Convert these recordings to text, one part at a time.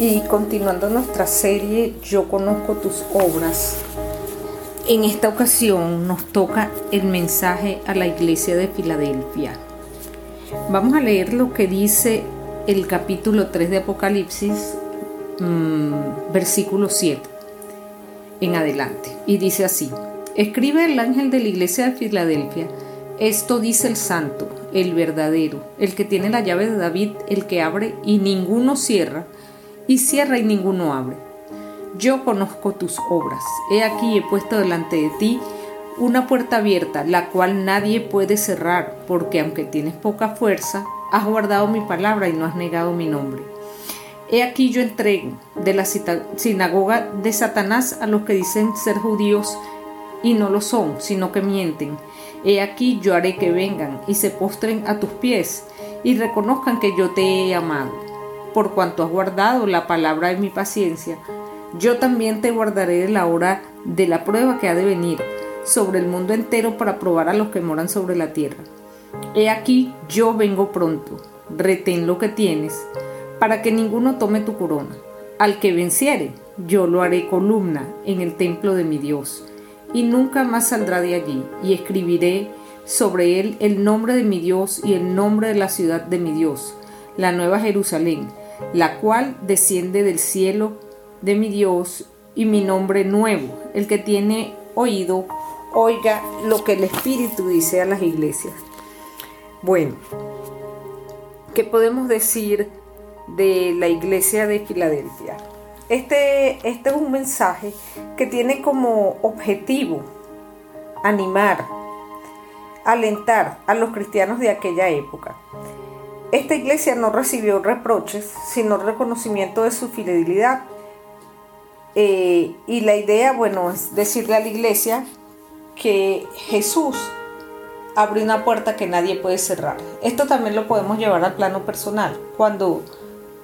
Y continuando nuestra serie Yo conozco tus obras, en esta ocasión nos toca el mensaje a la iglesia de Filadelfia. Vamos a leer lo que dice el capítulo 3 de Apocalipsis, mmm, versículo 7 en adelante. Y dice así, escribe el ángel de la iglesia de Filadelfia, esto dice el santo, el verdadero, el que tiene la llave de David, el que abre y ninguno cierra, y cierra y ninguno abre. Yo conozco tus obras. He aquí he puesto delante de ti una puerta abierta, la cual nadie puede cerrar, porque aunque tienes poca fuerza, has guardado mi palabra y no has negado mi nombre. He aquí yo entrego de la sinagoga de Satanás a los que dicen ser judíos y no lo son, sino que mienten. He aquí yo haré que vengan y se postren a tus pies y reconozcan que yo te he amado por cuanto has guardado la palabra de mi paciencia, yo también te guardaré la hora de la prueba que ha de venir sobre el mundo entero para probar a los que moran sobre la tierra. He aquí, yo vengo pronto, retén lo que tienes, para que ninguno tome tu corona. Al que venciere, yo lo haré columna en el templo de mi Dios, y nunca más saldrá de allí, y escribiré sobre él el nombre de mi Dios y el nombre de la ciudad de mi Dios, la nueva Jerusalén, la cual desciende del cielo de mi Dios y mi nombre nuevo. El que tiene oído, oiga lo que el Espíritu dice a las iglesias. Bueno, ¿qué podemos decir de la iglesia de Filadelfia? Este, este es un mensaje que tiene como objetivo animar, alentar a los cristianos de aquella época esta iglesia no recibió reproches, sino reconocimiento de su fidelidad. Eh, y la idea, bueno, es decirle a la iglesia que Jesús abre una puerta que nadie puede cerrar. Esto también lo podemos llevar al plano personal. Cuando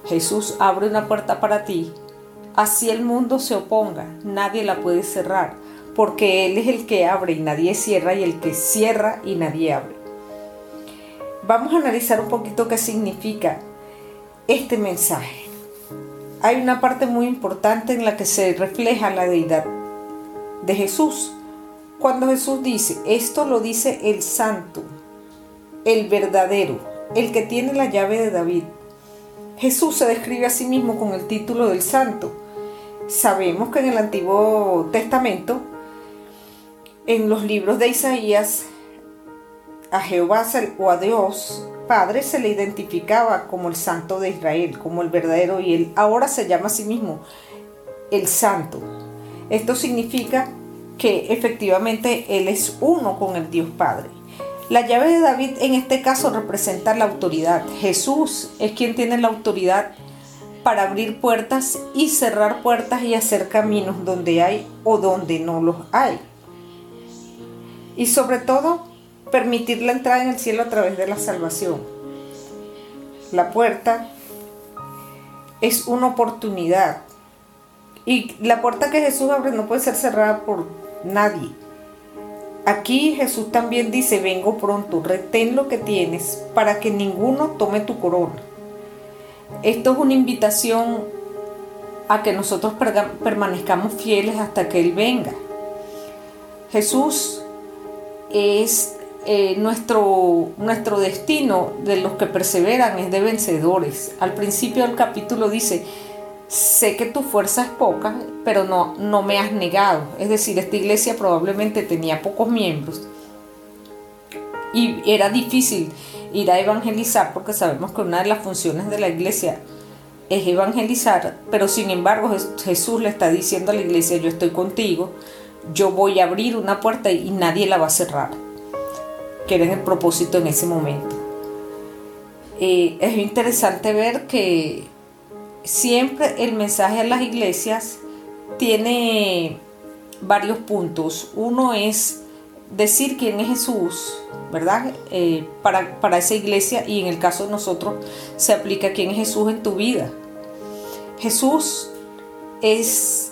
Jesús abre una puerta para ti, así el mundo se oponga, nadie la puede cerrar, porque Él es el que abre y nadie cierra, y el que cierra y nadie abre. Vamos a analizar un poquito qué significa este mensaje. Hay una parte muy importante en la que se refleja la deidad de Jesús. Cuando Jesús dice, esto lo dice el santo, el verdadero, el que tiene la llave de David. Jesús se describe a sí mismo con el título del santo. Sabemos que en el Antiguo Testamento, en los libros de Isaías, a Jehová o a Dios Padre se le identificaba como el santo de Israel, como el verdadero, y él ahora se llama a sí mismo el santo. Esto significa que efectivamente Él es uno con el Dios Padre. La llave de David en este caso representa la autoridad. Jesús es quien tiene la autoridad para abrir puertas y cerrar puertas y hacer caminos donde hay o donde no los hay. Y sobre todo, permitir la entrada en el cielo a través de la salvación. La puerta es una oportunidad. Y la puerta que Jesús abre no puede ser cerrada por nadie. Aquí Jesús también dice, vengo pronto, retén lo que tienes para que ninguno tome tu corona. Esto es una invitación a que nosotros permanezcamos fieles hasta que Él venga. Jesús es eh, nuestro, nuestro destino de los que perseveran es de vencedores. Al principio del capítulo dice, sé que tu fuerza es poca, pero no, no me has negado. Es decir, esta iglesia probablemente tenía pocos miembros y era difícil ir a evangelizar porque sabemos que una de las funciones de la iglesia es evangelizar, pero sin embargo Jesús le está diciendo a la iglesia, yo estoy contigo, yo voy a abrir una puerta y nadie la va a cerrar que era el propósito en ese momento. Eh, es interesante ver que siempre el mensaje a las iglesias tiene varios puntos. Uno es decir quién es Jesús, ¿verdad? Eh, para, para, esa iglesia y en el caso de nosotros se aplica quién es Jesús en tu vida. Jesús es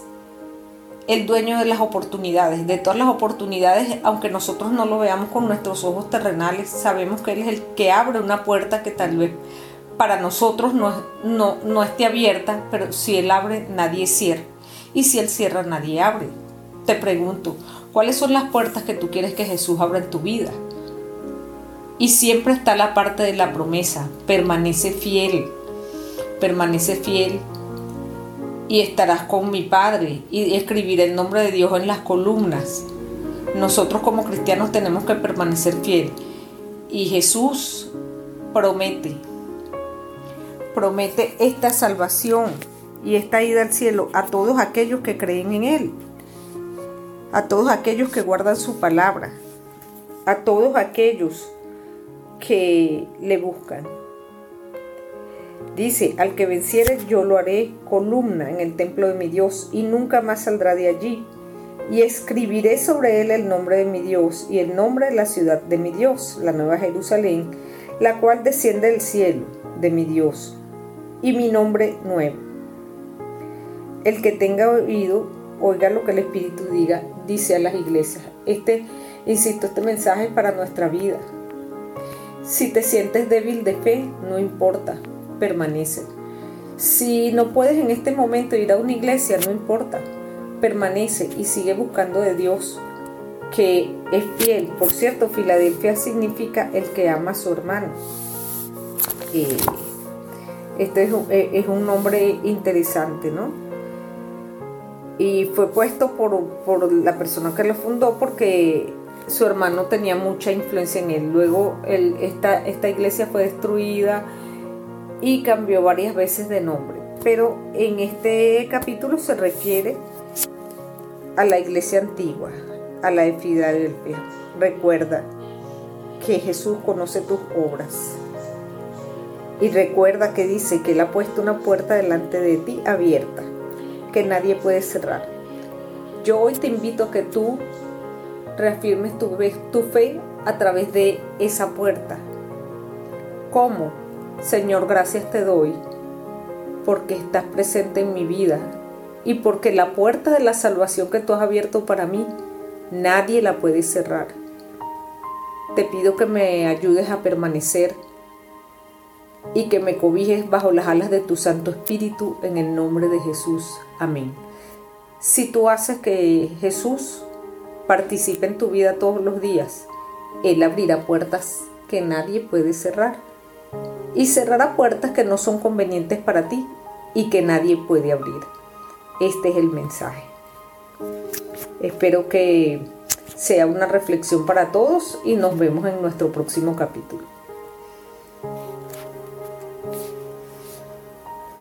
el dueño de las oportunidades, de todas las oportunidades, aunque nosotros no lo veamos con nuestros ojos terrenales, sabemos que Él es el que abre una puerta que tal vez para nosotros no, no, no esté abierta, pero si Él abre, nadie cierra. Y si Él cierra, nadie abre. Te pregunto, ¿cuáles son las puertas que tú quieres que Jesús abra en tu vida? Y siempre está la parte de la promesa, permanece fiel, permanece fiel y estarás con mi Padre y escribiré el nombre de Dios en las columnas. Nosotros como cristianos tenemos que permanecer fiel y Jesús promete, promete esta salvación y esta ida al cielo a todos aquellos que creen en Él, a todos aquellos que guardan su palabra, a todos aquellos que le buscan. Dice, al que venciere yo lo haré columna en el templo de mi Dios y nunca más saldrá de allí. Y escribiré sobre él el nombre de mi Dios y el nombre de la ciudad de mi Dios, la nueva Jerusalén, la cual desciende del cielo de mi Dios, y mi nombre nuevo. El que tenga oído, oiga lo que el Espíritu diga, dice a las iglesias. Este, insisto, este mensaje es para nuestra vida. Si te sientes débil de fe, no importa, permanece. Si no puedes en este momento ir a una iglesia, no importa, permanece y sigue buscando de Dios, que es fiel. Por cierto, Filadelfia significa el que ama a su hermano. Este es un, eh, es un, nombre interesante, ¿no? Y fue puesto por, por la persona que lo fundó porque su hermano tenía mucha influencia en él. Luego esta, esta iglesia fue destruida y cambió varias veces de nombre. Pero en este capítulo se refiere a la iglesia antigua, a la de Filadelfia. Recuerda que Jesús conoce tus obras. Y recuerda que dice que Él ha puesto una puerta delante de ti abierta, que nadie puede cerrar. Yo hoy te invito a que tú reafirmes tu, tu fe a través de esa puerta. ¿Cómo? Señor, gracias te doy porque estás presente en mi vida y porque la puerta de la salvación que tú has abierto para mí, nadie la puede cerrar. Te pido que me ayudes a permanecer y que me cobijes bajo las alas de tu Santo Espíritu en el nombre de Jesús. Amén. Si tú haces que Jesús participe en tu vida todos los días, Él abrirá puertas que nadie puede cerrar y cerrará puertas que no son convenientes para ti y que nadie puede abrir. Este es el mensaje. Espero que sea una reflexión para todos y nos vemos en nuestro próximo capítulo.